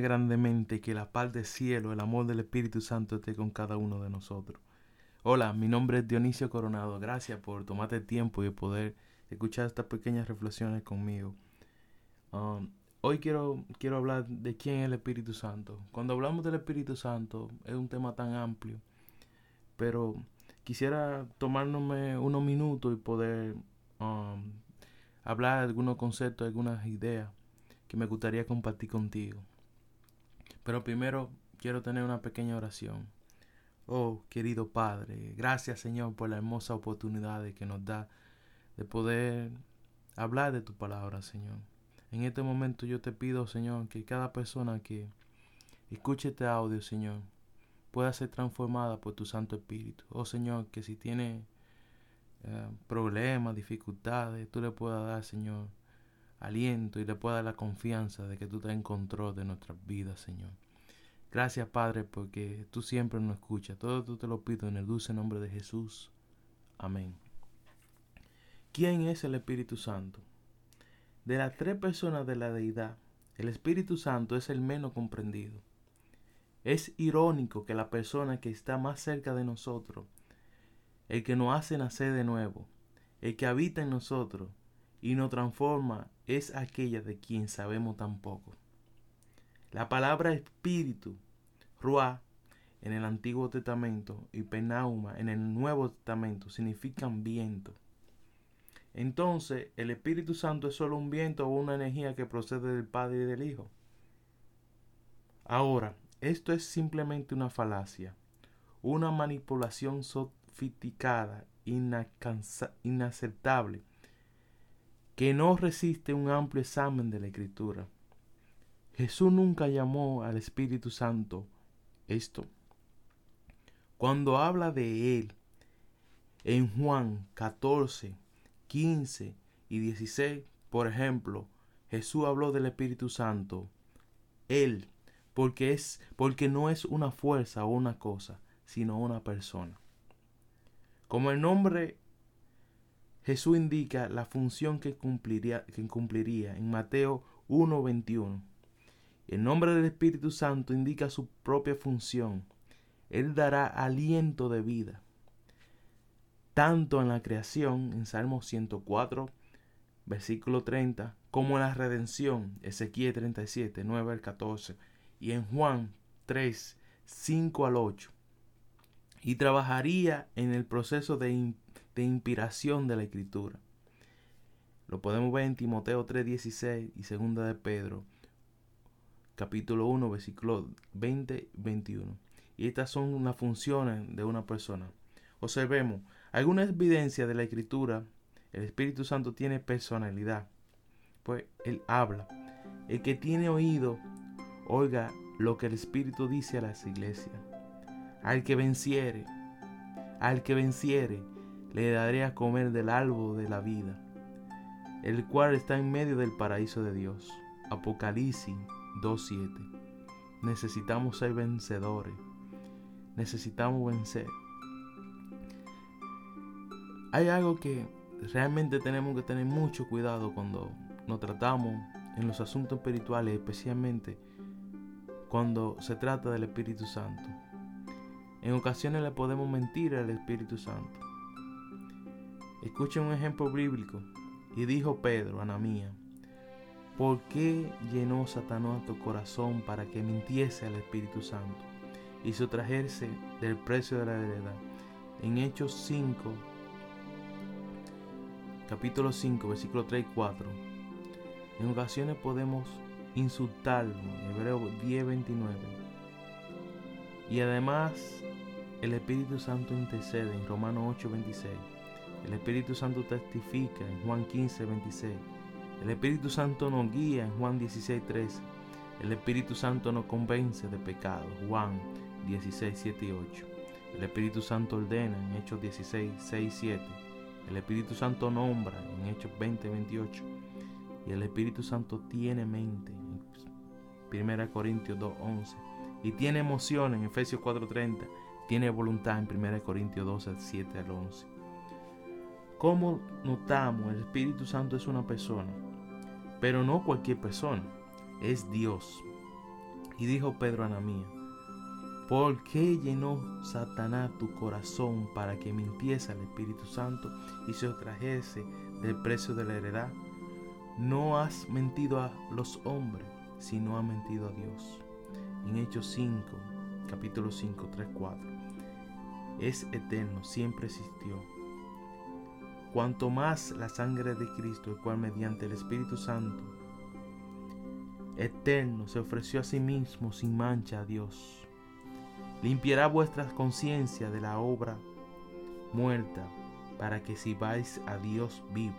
grandemente, que la paz del cielo, el amor del Espíritu Santo esté con cada uno de nosotros. Hola, mi nombre es Dionisio Coronado. Gracias por tomarte tiempo y poder escuchar estas pequeñas reflexiones conmigo. Um, hoy quiero, quiero hablar de quién es el Espíritu Santo. Cuando hablamos del Espíritu Santo es un tema tan amplio, pero quisiera tomarme unos minutos y poder um, hablar de algunos conceptos, algunas ideas que me gustaría compartir contigo. Pero primero quiero tener una pequeña oración. Oh, querido Padre, gracias Señor por la hermosa oportunidad que nos da de poder hablar de tu palabra, Señor. En este momento yo te pido, Señor, que cada persona que escuche este audio, Señor, pueda ser transformada por tu Santo Espíritu. Oh Señor, que si tiene eh, problemas, dificultades, tú le puedas dar, Señor, aliento y le pueda dar la confianza de que tú estás en control de nuestras vidas, Señor. Gracias, Padre, porque tú siempre nos escuchas. Todo esto te lo pido en el dulce nombre de Jesús. Amén. ¿Quién es el Espíritu Santo? De las tres personas de la deidad, el Espíritu Santo es el menos comprendido. Es irónico que la persona que está más cerca de nosotros, el que nos hace nacer de nuevo, el que habita en nosotros, y nos transforma es aquella de quien sabemos tan poco. La palabra espíritu, ruah, en el Antiguo Testamento y penauma en el Nuevo Testamento significan viento. Entonces, ¿el Espíritu Santo es solo un viento o una energía que procede del Padre y del Hijo? Ahora, esto es simplemente una falacia, una manipulación sofisticada, inaceptable que no resiste un amplio examen de la Escritura. Jesús nunca llamó al Espíritu Santo esto. Cuando habla de Él en Juan 14, 15 y 16, por ejemplo, Jesús habló del Espíritu Santo, Él, porque, es, porque no es una fuerza o una cosa, sino una persona. Como el nombre Jesús indica la función que cumpliría, que cumpliría en Mateo 1.21. El nombre del Espíritu Santo indica su propia función. Él dará aliento de vida. Tanto en la creación, en Salmo 104, versículo 30, como en la redención, Ezequiel 37, 9 al 14, y en Juan 3, 5 al 8. Y trabajaría en el proceso de de inspiración de la escritura. Lo podemos ver en Timoteo 3:16 y segunda de Pedro, capítulo 1, versículo 20-21. Y estas son las funciones de una persona. Observemos, alguna evidencia de la escritura, el Espíritu Santo tiene personalidad, pues Él habla. El que tiene oído, oiga lo que el Espíritu dice a las iglesias. Al que venciere, al que venciere, le daré a comer del árbol de la vida, el cual está en medio del paraíso de Dios. Apocalipsis 2.7. Necesitamos ser vencedores. Necesitamos vencer. Hay algo que realmente tenemos que tener mucho cuidado cuando nos tratamos en los asuntos espirituales, especialmente cuando se trata del Espíritu Santo. En ocasiones le podemos mentir al Espíritu Santo. Escuchen un ejemplo bíblico. Y dijo Pedro, Anamía, ¿por qué llenó Satanás tu corazón para que mintiese al Espíritu Santo y sustrajerse del precio de la heredad? En Hechos 5, capítulo 5, versículo 3 y 4. En ocasiones podemos insultarlo, Hebreo 10, 29. Y además el Espíritu Santo intercede en Romanos 8, 26. El Espíritu Santo testifica en Juan 15, 26. El Espíritu Santo nos guía en Juan 16, 13. El Espíritu Santo nos convence de pecado. Juan 16, 7 y 8. El Espíritu Santo ordena en Hechos 16, 6 y 7. El Espíritu Santo nombra en Hechos 20, 28. Y el Espíritu Santo tiene mente en 1 Corintios 2, 11. Y tiene emoción en Efesios 4, 30. Tiene voluntad en 1 Corintios 12, 7 al 11. Como notamos, el Espíritu Santo es una persona, pero no cualquier persona, es Dios. Y dijo Pedro a Anamía, ¿por qué llenó Satanás tu corazón para que mintiese al Espíritu Santo y se trajese del precio de la heredad? No has mentido a los hombres, sino has mentido a Dios. En Hechos 5, capítulo 5, 3, 4. Es eterno, siempre existió. Cuanto más la sangre de Cristo, el cual mediante el Espíritu Santo eterno se ofreció a sí mismo sin mancha a Dios, limpiará vuestra conciencia de la obra muerta para que sirváis a Dios vivo.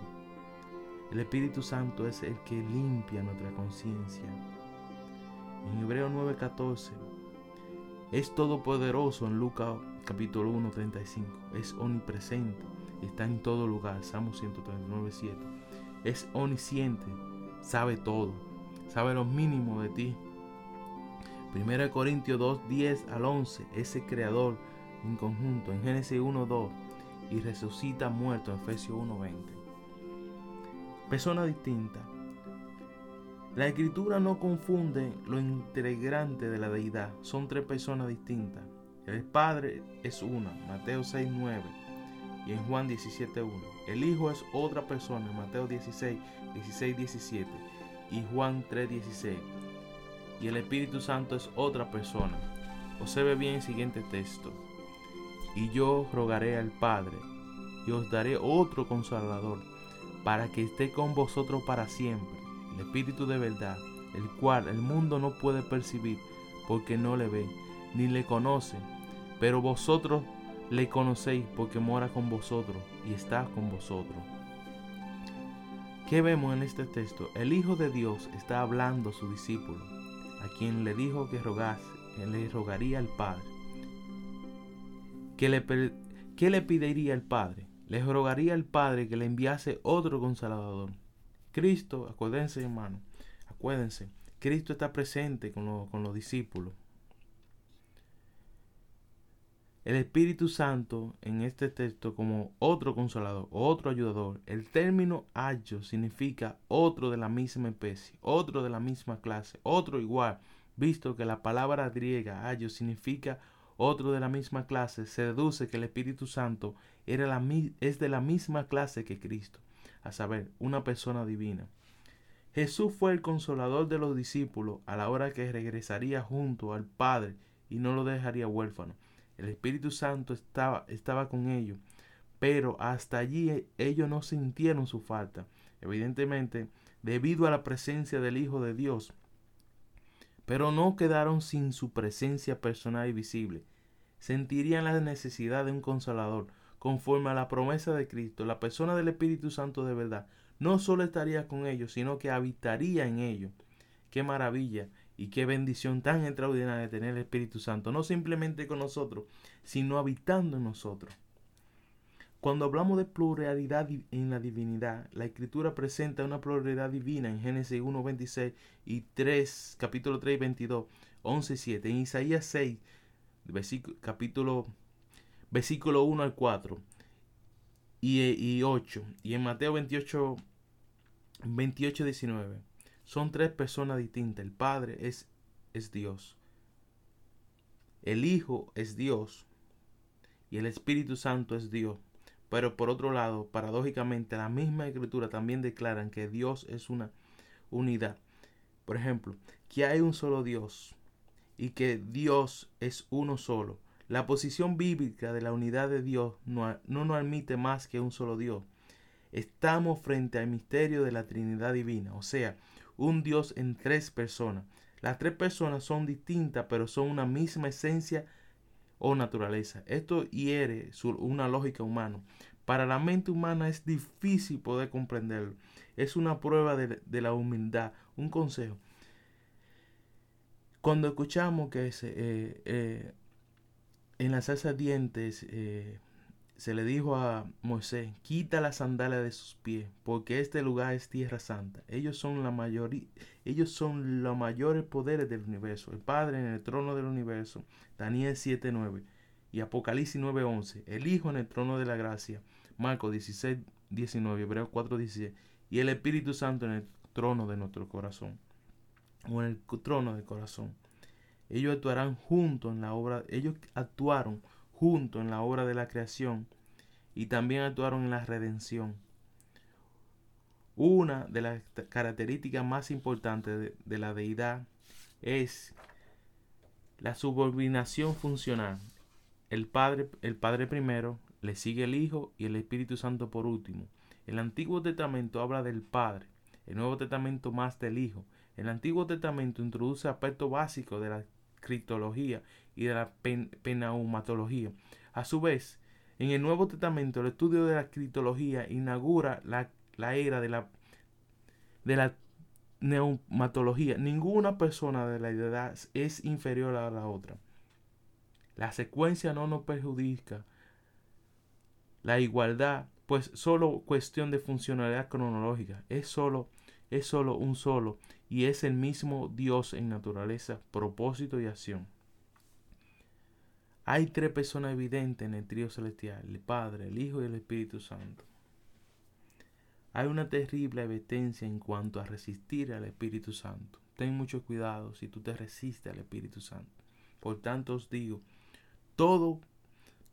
El Espíritu Santo es el que limpia nuestra conciencia. En Hebreo 9:14 es todopoderoso en Lucas capítulo 1, 35. Es omnipresente, está en todo lugar. Salmo 139, 7. Es omnisciente, sabe todo, sabe lo mínimo de ti. 1 Corintios 2, 10 al 11. Ese creador en conjunto. En Génesis 1, 2. Y resucita muerto en Efesios 1, 20. Persona distinta. La escritura no confunde lo integrante de la deidad. Son tres personas distintas. El Padre es una, Mateo 6.9 y en Juan 17.1. El Hijo es otra persona, Mateo 16, 16, 17 y Juan 3.16. Y el Espíritu Santo es otra persona. Observe bien el siguiente texto. Y yo rogaré al Padre y os daré otro consolador para que esté con vosotros para siempre el Espíritu de verdad, el cual el mundo no puede percibir porque no le ve, ni le conoce, pero vosotros le conocéis porque mora con vosotros y está con vosotros. ¿Qué vemos en este texto? El Hijo de Dios está hablando a su discípulo, a quien le dijo que rogase, que le rogaría al Padre. ¿Qué le, ¿Qué le pediría al Padre? Le rogaría al Padre que le enviase otro consolador, Cristo, acuérdense hermano, acuérdense, Cristo está presente con, con los discípulos. El Espíritu Santo en este texto como otro consolador, otro ayudador. El término ayo significa otro de la misma especie, otro de la misma clase, otro igual, visto que la palabra griega ayo significa otro de la misma clase, se deduce que el Espíritu Santo era es de la misma clase que Cristo a saber, una persona divina. Jesús fue el consolador de los discípulos a la hora que regresaría junto al Padre y no lo dejaría huérfano. El Espíritu Santo estaba, estaba con ellos, pero hasta allí ellos no sintieron su falta. Evidentemente, debido a la presencia del Hijo de Dios, pero no quedaron sin su presencia personal y visible. Sentirían la necesidad de un consolador, conforme a la promesa de Cristo, la persona del Espíritu Santo de verdad, no solo estaría con ellos, sino que habitaría en ellos. Qué maravilla y qué bendición tan extraordinaria tener el Espíritu Santo, no simplemente con nosotros, sino habitando en nosotros. Cuando hablamos de pluralidad en la divinidad, la Escritura presenta una pluralidad divina en Génesis 1, 26 y 3, capítulo 3, 22, 11 y 7. En Isaías 6, versículo, capítulo versículo 1 al 4 y, y 8. Y en Mateo 28, 28, 19. Son tres personas distintas. El Padre es, es Dios. El Hijo es Dios. Y el Espíritu Santo es Dios. Pero por otro lado, paradójicamente, la misma escritura también declaran que Dios es una unidad. Por ejemplo, que hay un solo Dios y que Dios es uno solo. La posición bíblica de la unidad de Dios no, no nos admite más que un solo Dios. Estamos frente al misterio de la Trinidad Divina, o sea, un Dios en tres personas. Las tres personas son distintas, pero son una misma esencia o naturaleza. Esto hiere una lógica humana. Para la mente humana es difícil poder comprenderlo. Es una prueba de, la humildad, un consejo. Cuando escuchamos que se, eh, eh, en la salsa dientes eh, se le dijo a Moisés, quita la sandalia de sus pies, porque este lugar es tierra santa. Ellos son la mayoría, ellos son los mayores poderes del universo. El Padre en el trono del universo, Daniel 7:9 y Apocalipsis 9:11. El Hijo en el trono de la gracia, Marcos 16:19, Hebreos 4:16 y el Espíritu Santo en el trono de nuestro corazón o en el trono del corazón. Ellos actuarán junto en la obra, ellos actuaron junto en la obra de la creación y también actuaron en la redención. Una de las características más importantes de, la deidad es la subordinación funcional. El Padre, el Padre primero, le sigue el Hijo y el Espíritu Santo por último. El Antiguo Testamento habla del Padre, el Nuevo Testamento más del Hijo. El Antiguo Testamento introduce aspectos básicos de la criptología y de la penaumatología. A su vez, en el Nuevo Testamento, el estudio de la criptología inaugura la, era de la, de la neumatología. Ninguna persona de la edad es inferior a la otra. La secuencia no nos perjudica. La igualdad, pues solo cuestión de funcionalidad cronológica. Es solo, es solo un solo y es el mismo Dios en naturaleza, propósito y acción. Hay tres personas evidentes en el trío celestial, el Padre, el Hijo y el Espíritu Santo. Hay una terrible advertencia en cuanto a resistir al Espíritu Santo. Ten mucho cuidado si tú te resistes al Espíritu Santo. Por tanto os digo, todo,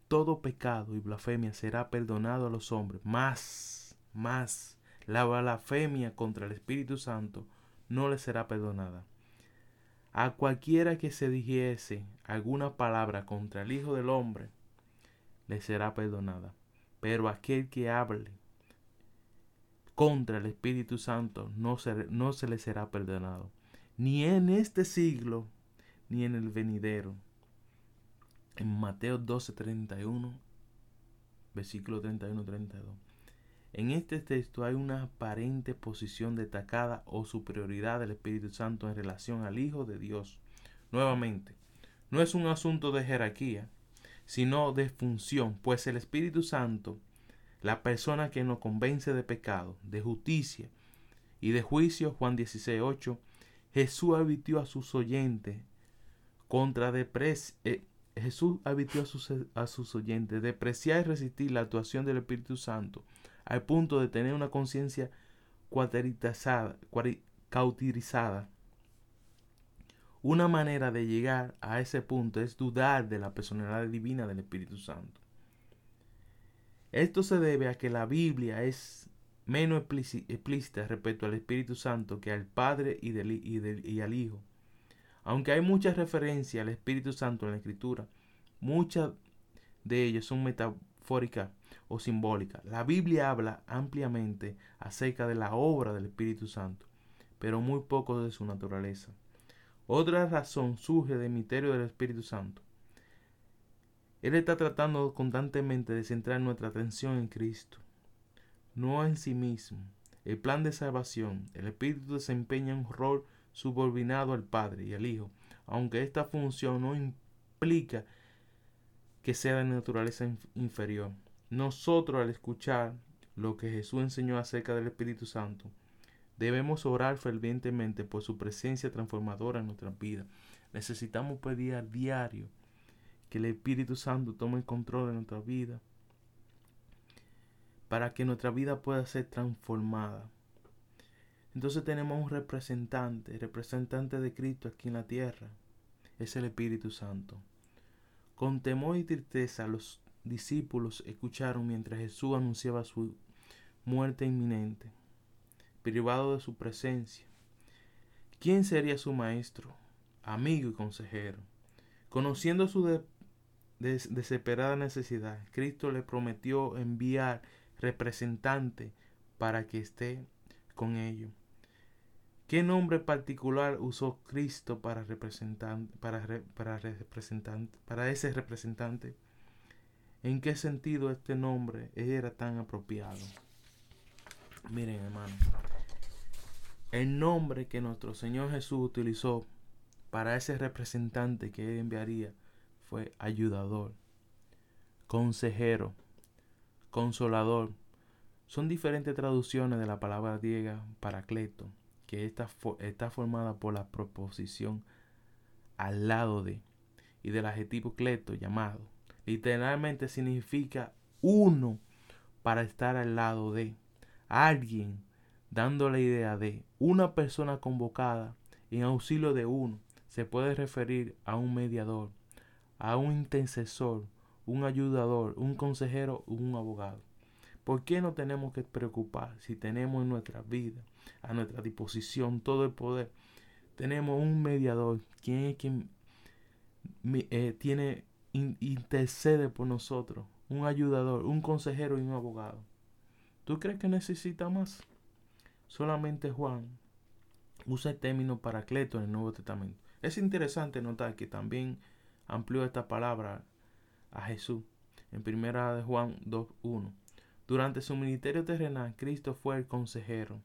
todo pecado y blasfemia será perdonado a los hombres, más, más, la blasfemia contra el Espíritu Santo no le será perdonada. A cualquiera que se dijese alguna palabra contra el Hijo del Hombre, le será perdonada. Pero aquel que hable contra el Espíritu Santo no se, no se le será perdonado. Ni en este siglo, ni en el venidero. En Mateo 12, 31, versículo 31-32. En este texto hay una aparente posición destacada o superioridad del Espíritu Santo en relación al Hijo de Dios. Nuevamente, no es un asunto de jerarquía, sino de función, pues el Espíritu Santo, la persona que nos convence de pecado, de justicia y de juicio, Juan 16, 8, Jesús advirtió a sus oyentes contra depres eh, Jesús advirtió a sus, a sus oyentes depreciar y resistir la actuación del Espíritu Santo al punto de tener una conciencia cauterizada. Una manera de llegar a ese punto es dudar de la personalidad divina del Espíritu Santo. Esto se debe a que la Biblia es menos explícita respecto al Espíritu Santo que al Padre y, y al Hijo. Aunque hay muchas referencias al Espíritu Santo en la Escritura, muchas de ellas son metafóricas o simbólica. La Biblia habla ampliamente acerca de la obra del Espíritu Santo, pero muy poco de su naturaleza. Otra razón surge del misterio del Espíritu Santo. Él está tratando constantemente de centrar nuestra atención en Cristo, no en sí mismo. El plan de salvación, el Espíritu desempeña un rol subordinado al Padre y al Hijo, aunque esta función no implica que sea de naturaleza inferior. Nosotros al escuchar lo que Jesús enseñó acerca del Espíritu Santo, debemos orar fervientemente por su presencia transformadora en nuestra vida. Necesitamos pedir a diario que el Espíritu Santo tome el control de nuestra vida para que nuestra vida pueda ser transformada. Entonces tenemos un representante, representante de Cristo aquí en la tierra. Es el Espíritu Santo. Con temor y tristeza los discípulos escucharon mientras Jesús anunciaba su muerte inminente, privado de su presencia. ¿Quién sería su maestro, amigo y consejero? Conociendo su desesperada necesidad, Cristo le prometió enviar representante para que esté con ellos. ¿Qué nombre particular usó Cristo para, representante, para, para ese representante? En qué sentido este nombre era tan apropiado. Miren, hermano, el nombre que nuestro Señor Jesús utilizó para ese representante que él enviaría fue ayudador, consejero, consolador. Son diferentes traducciones de la palabra griega paracleto, que está, está formada por la proposición al lado de y del adjetivo cleto llamado literalmente significa uno para estar al lado de alguien, dando la idea de una persona convocada en auxilio de uno, se puede referir a un mediador, a un intercesor, un ayudador, un consejero un abogado. ¿Por qué no tenemos que preocupar si tenemos en nuestra vida, a nuestra disposición, todo el poder? Tenemos un mediador, quien es quien eh, tiene, intercede por nosotros, un ayudador, un consejero y un abogado. ¿Tú crees que necesita más? Solamente Juan usa el término paracleto en el Nuevo Testamento. Es interesante notar que también amplió esta palabra a Jesús en primera de Juan 2.1. Durante su ministerio terrenal, Cristo fue el consejero,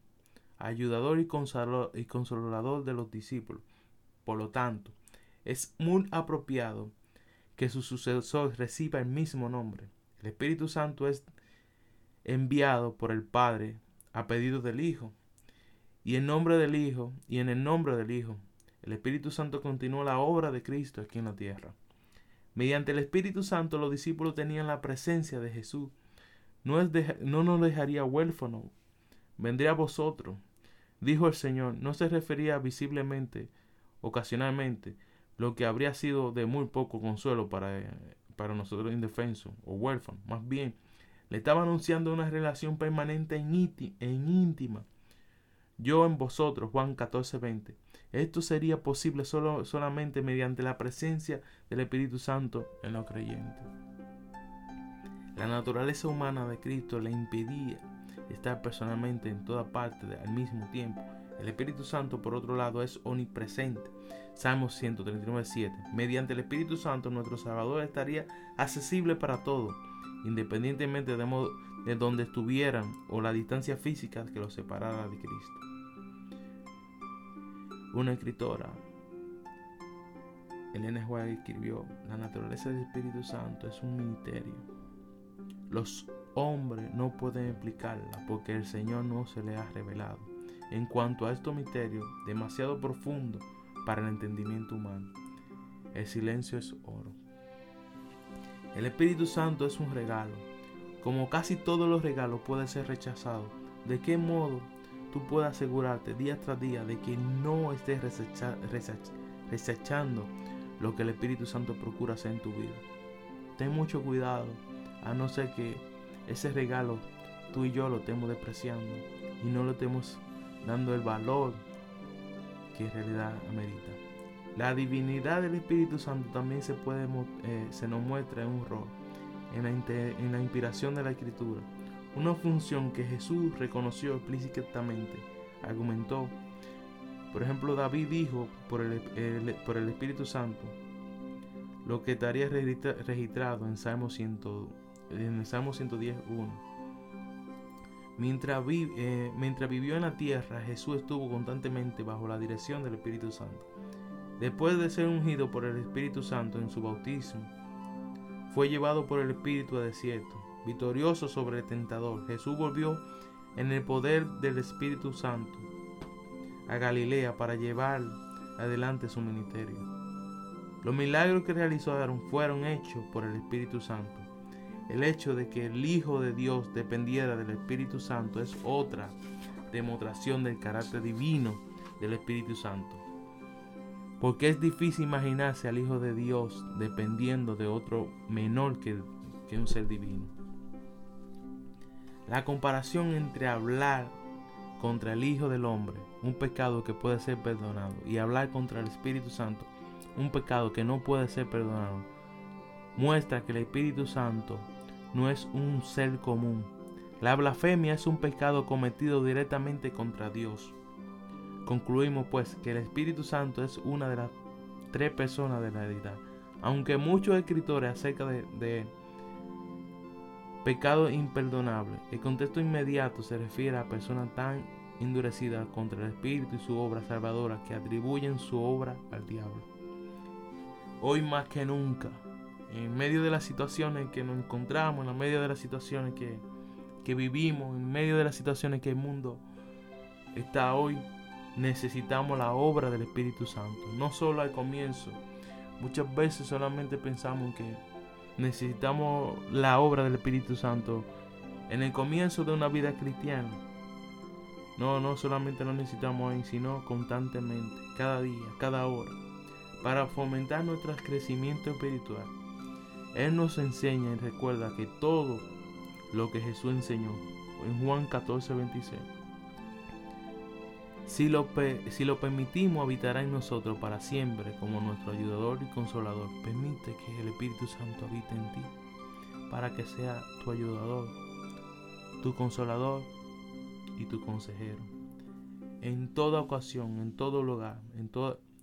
ayudador y consolador de los discípulos. Por lo tanto, es muy apropiado que su sucesor reciba el mismo nombre. El Espíritu Santo es enviado por el Padre a pedido del Hijo. Y en nombre del Hijo, y en el nombre del Hijo, el Espíritu Santo continúa la obra de Cristo aquí en la tierra. Mediante el Espíritu Santo los discípulos tenían la presencia de Jesús. No, no nos dejaría huérfanos. Vendría a vosotros. Dijo el Señor. No se refería visiblemente, ocasionalmente, lo que habría sido de muy poco consuelo para, para nosotros indefensos o huérfanos. Más bien, le estaba anunciando una relación permanente e íntima. Yo en vosotros, Juan 14, 20. Esto sería posible solo, solamente mediante la presencia del Espíritu Santo en los creyentes. La naturaleza humana de Cristo le impedía estar personalmente en toda parte al mismo tiempo. El Espíritu Santo, por otro lado, es omnipresente. Salmos 139, 7. Mediante el Espíritu Santo, nuestro Salvador estaría accesible para todos, independientemente de, de donde estuvieran o la distancia física que los separara de Cristo una escritora, Elena White, escribió, la naturaleza del Espíritu Santo es un ministerio. Los hombres no pueden explicarla porque el Señor no se le ha revelado. En cuanto a estos misterios, demasiado profundo para el entendimiento humano, el silencio es oro. El Espíritu Santo es un regalo. Como casi todos los regalos puede ser rechazado, ¿de qué modo tú puedas asegurarte día tras día de que no estés resechando lo que el Espíritu Santo procura hacer en tu vida. Ten mucho cuidado, a no ser que ese regalo tú y yo lo estemos despreciando y no lo estemos dando el valor que en realidad amerita. La divinidad del Espíritu Santo también se, eh, nos muestra en un rol, en la, inspiración de la Escritura una función que Jesús reconoció explícitamente, argumentó. Por ejemplo, David dijo por el, por el Espíritu Santo lo que estaría registrado en Salmo, 100, en Salmo 110, 1. Mientras, eh, mientras vivió en la tierra, Jesús estuvo constantemente bajo la dirección del Espíritu Santo. Después de ser ungido por el Espíritu Santo en su bautismo, fue llevado por el Espíritu a desierto victorioso sobre el tentador, Jesús volvió en el poder del Espíritu Santo a Galilea para llevar adelante su ministerio. Los milagros que realizaron fueron hechos por el Espíritu Santo. El hecho de que el Hijo de Dios dependiera del Espíritu Santo es otra demostración del carácter divino del Espíritu Santo. Porque es difícil imaginarse al Hijo de Dios dependiendo de otro menor que, que un ser divino. La comparación entre hablar contra el Hijo del Hombre, un pecado que puede ser perdonado, y hablar contra el Espíritu Santo, un pecado que no puede ser perdonado, muestra que el Espíritu Santo no es un ser común. La blasfemia es un pecado cometido directamente contra Dios. Concluimos pues que el Espíritu Santo es una de las tres personas de la deidad. Aunque muchos escritores acerca de, de Pecado imperdonable. El contexto inmediato se refiere a personas tan endurecidas contra el Espíritu y su obra salvadora que atribuyen su obra al diablo. Hoy más que nunca, en medio de las situaciones que nos encontramos, en medio de las situaciones que, que vivimos, en medio de las situaciones que el mundo está hoy, necesitamos la obra del Espíritu Santo. No solo al comienzo. Muchas veces solamente pensamos que necesitamos la obra del Espíritu Santo en el comienzo de una vida cristiana. No, no solamente lo necesitamos ahí, sino constantemente, cada día, cada hora. para fomentar nuestro crecimiento espiritual. Él nos enseña y recuerda que todo lo que Jesús enseñó en Juan 14, 26. Si lo, si lo permitimos, habitará en nosotros para siempre como nuestro ayudador y consolador. Permite que el Espíritu Santo habite en ti para que sea tu ayudador, tu consolador y tu consejero. En toda ocasión, en todo lugar, en,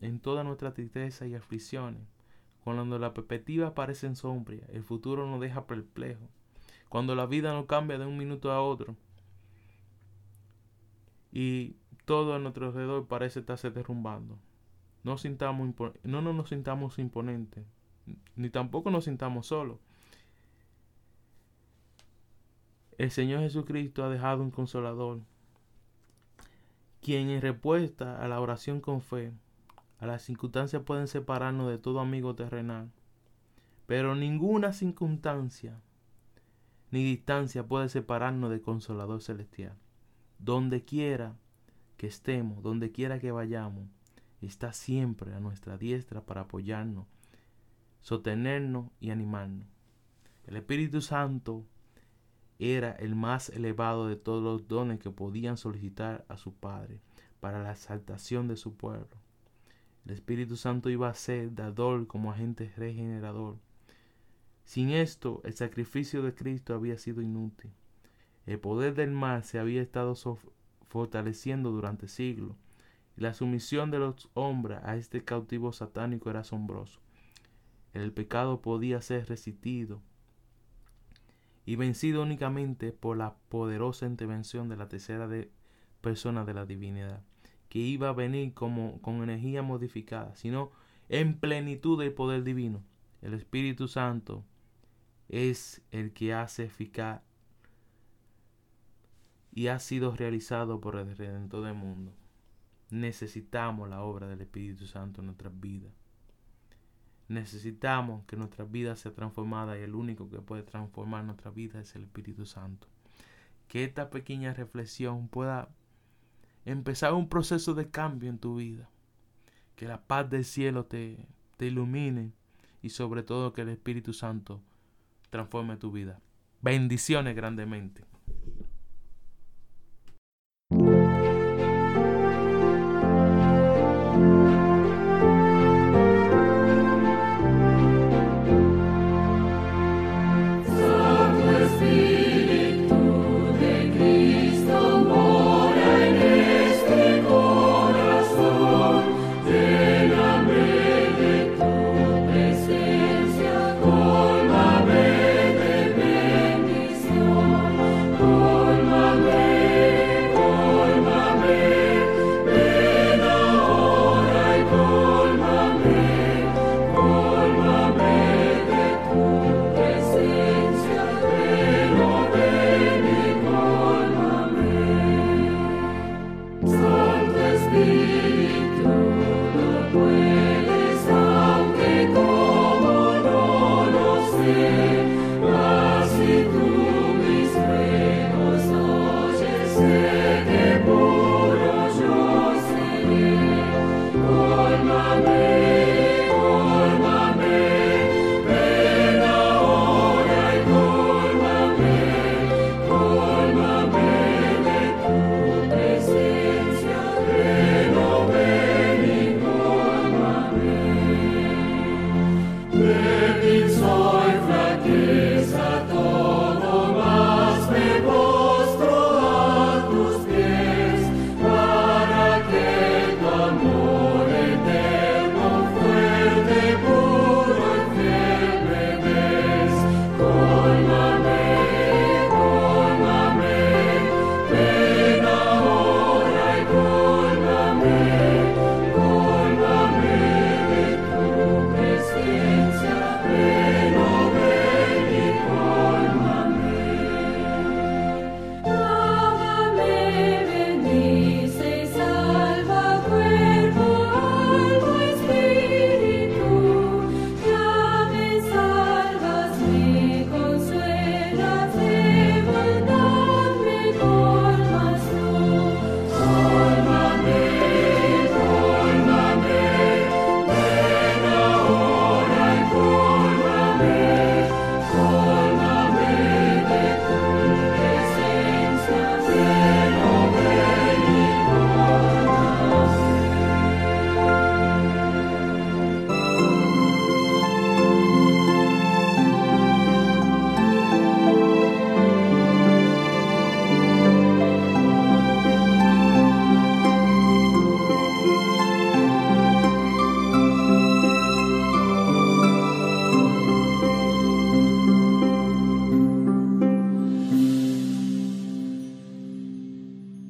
en toda nuestra tristeza y aflicciones, cuando la perspectiva parece sombría, el futuro nos deja perplejo, cuando la vida no cambia de un minuto a otro y todo a nuestro alrededor parece estarse derrumbando. No, sintamos no, no nos sintamos imponentes, ni tampoco nos sintamos solos. El Señor Jesucristo ha dejado un consolador, quien en respuesta a la oración con fe, a las circunstancias pueden separarnos de todo amigo terrenal, pero ninguna circunstancia ni distancia puede separarnos del consolador celestial. Donde quiera que estemos, donde quiera que vayamos, está siempre a nuestra diestra para apoyarnos, sostenernos y animarnos. El Espíritu Santo era el más elevado de todos los dones que podían solicitar a su Padre para la exaltación de su pueblo. El Espíritu Santo iba a ser dador como agente regenerador. Sin esto, el sacrificio de Cristo había sido inútil. El poder del mal se había estado fortaleciendo durante siglos, y la sumisión de los hombres a este cautivo satánico era asombroso. El pecado podía ser resistido y vencido únicamente por la poderosa intervención de la tercera persona de la divinidad, que iba a venir como, con energía modificada, sino en plenitud del poder divino. El Espíritu Santo es el que hace eficaz y ha sido realizado por el Redentor del mundo. Necesitamos la obra del Espíritu Santo en nuestras vidas. Necesitamos que nuestra vida sea transformada y el único que puede transformar nuestra vida es el Espíritu Santo. Que esta pequeña reflexión pueda empezar un proceso de cambio en tu vida. Que la paz del cielo te, te ilumine y sobre todo que el Espíritu Santo transforme tu vida. Bendiciones grandemente.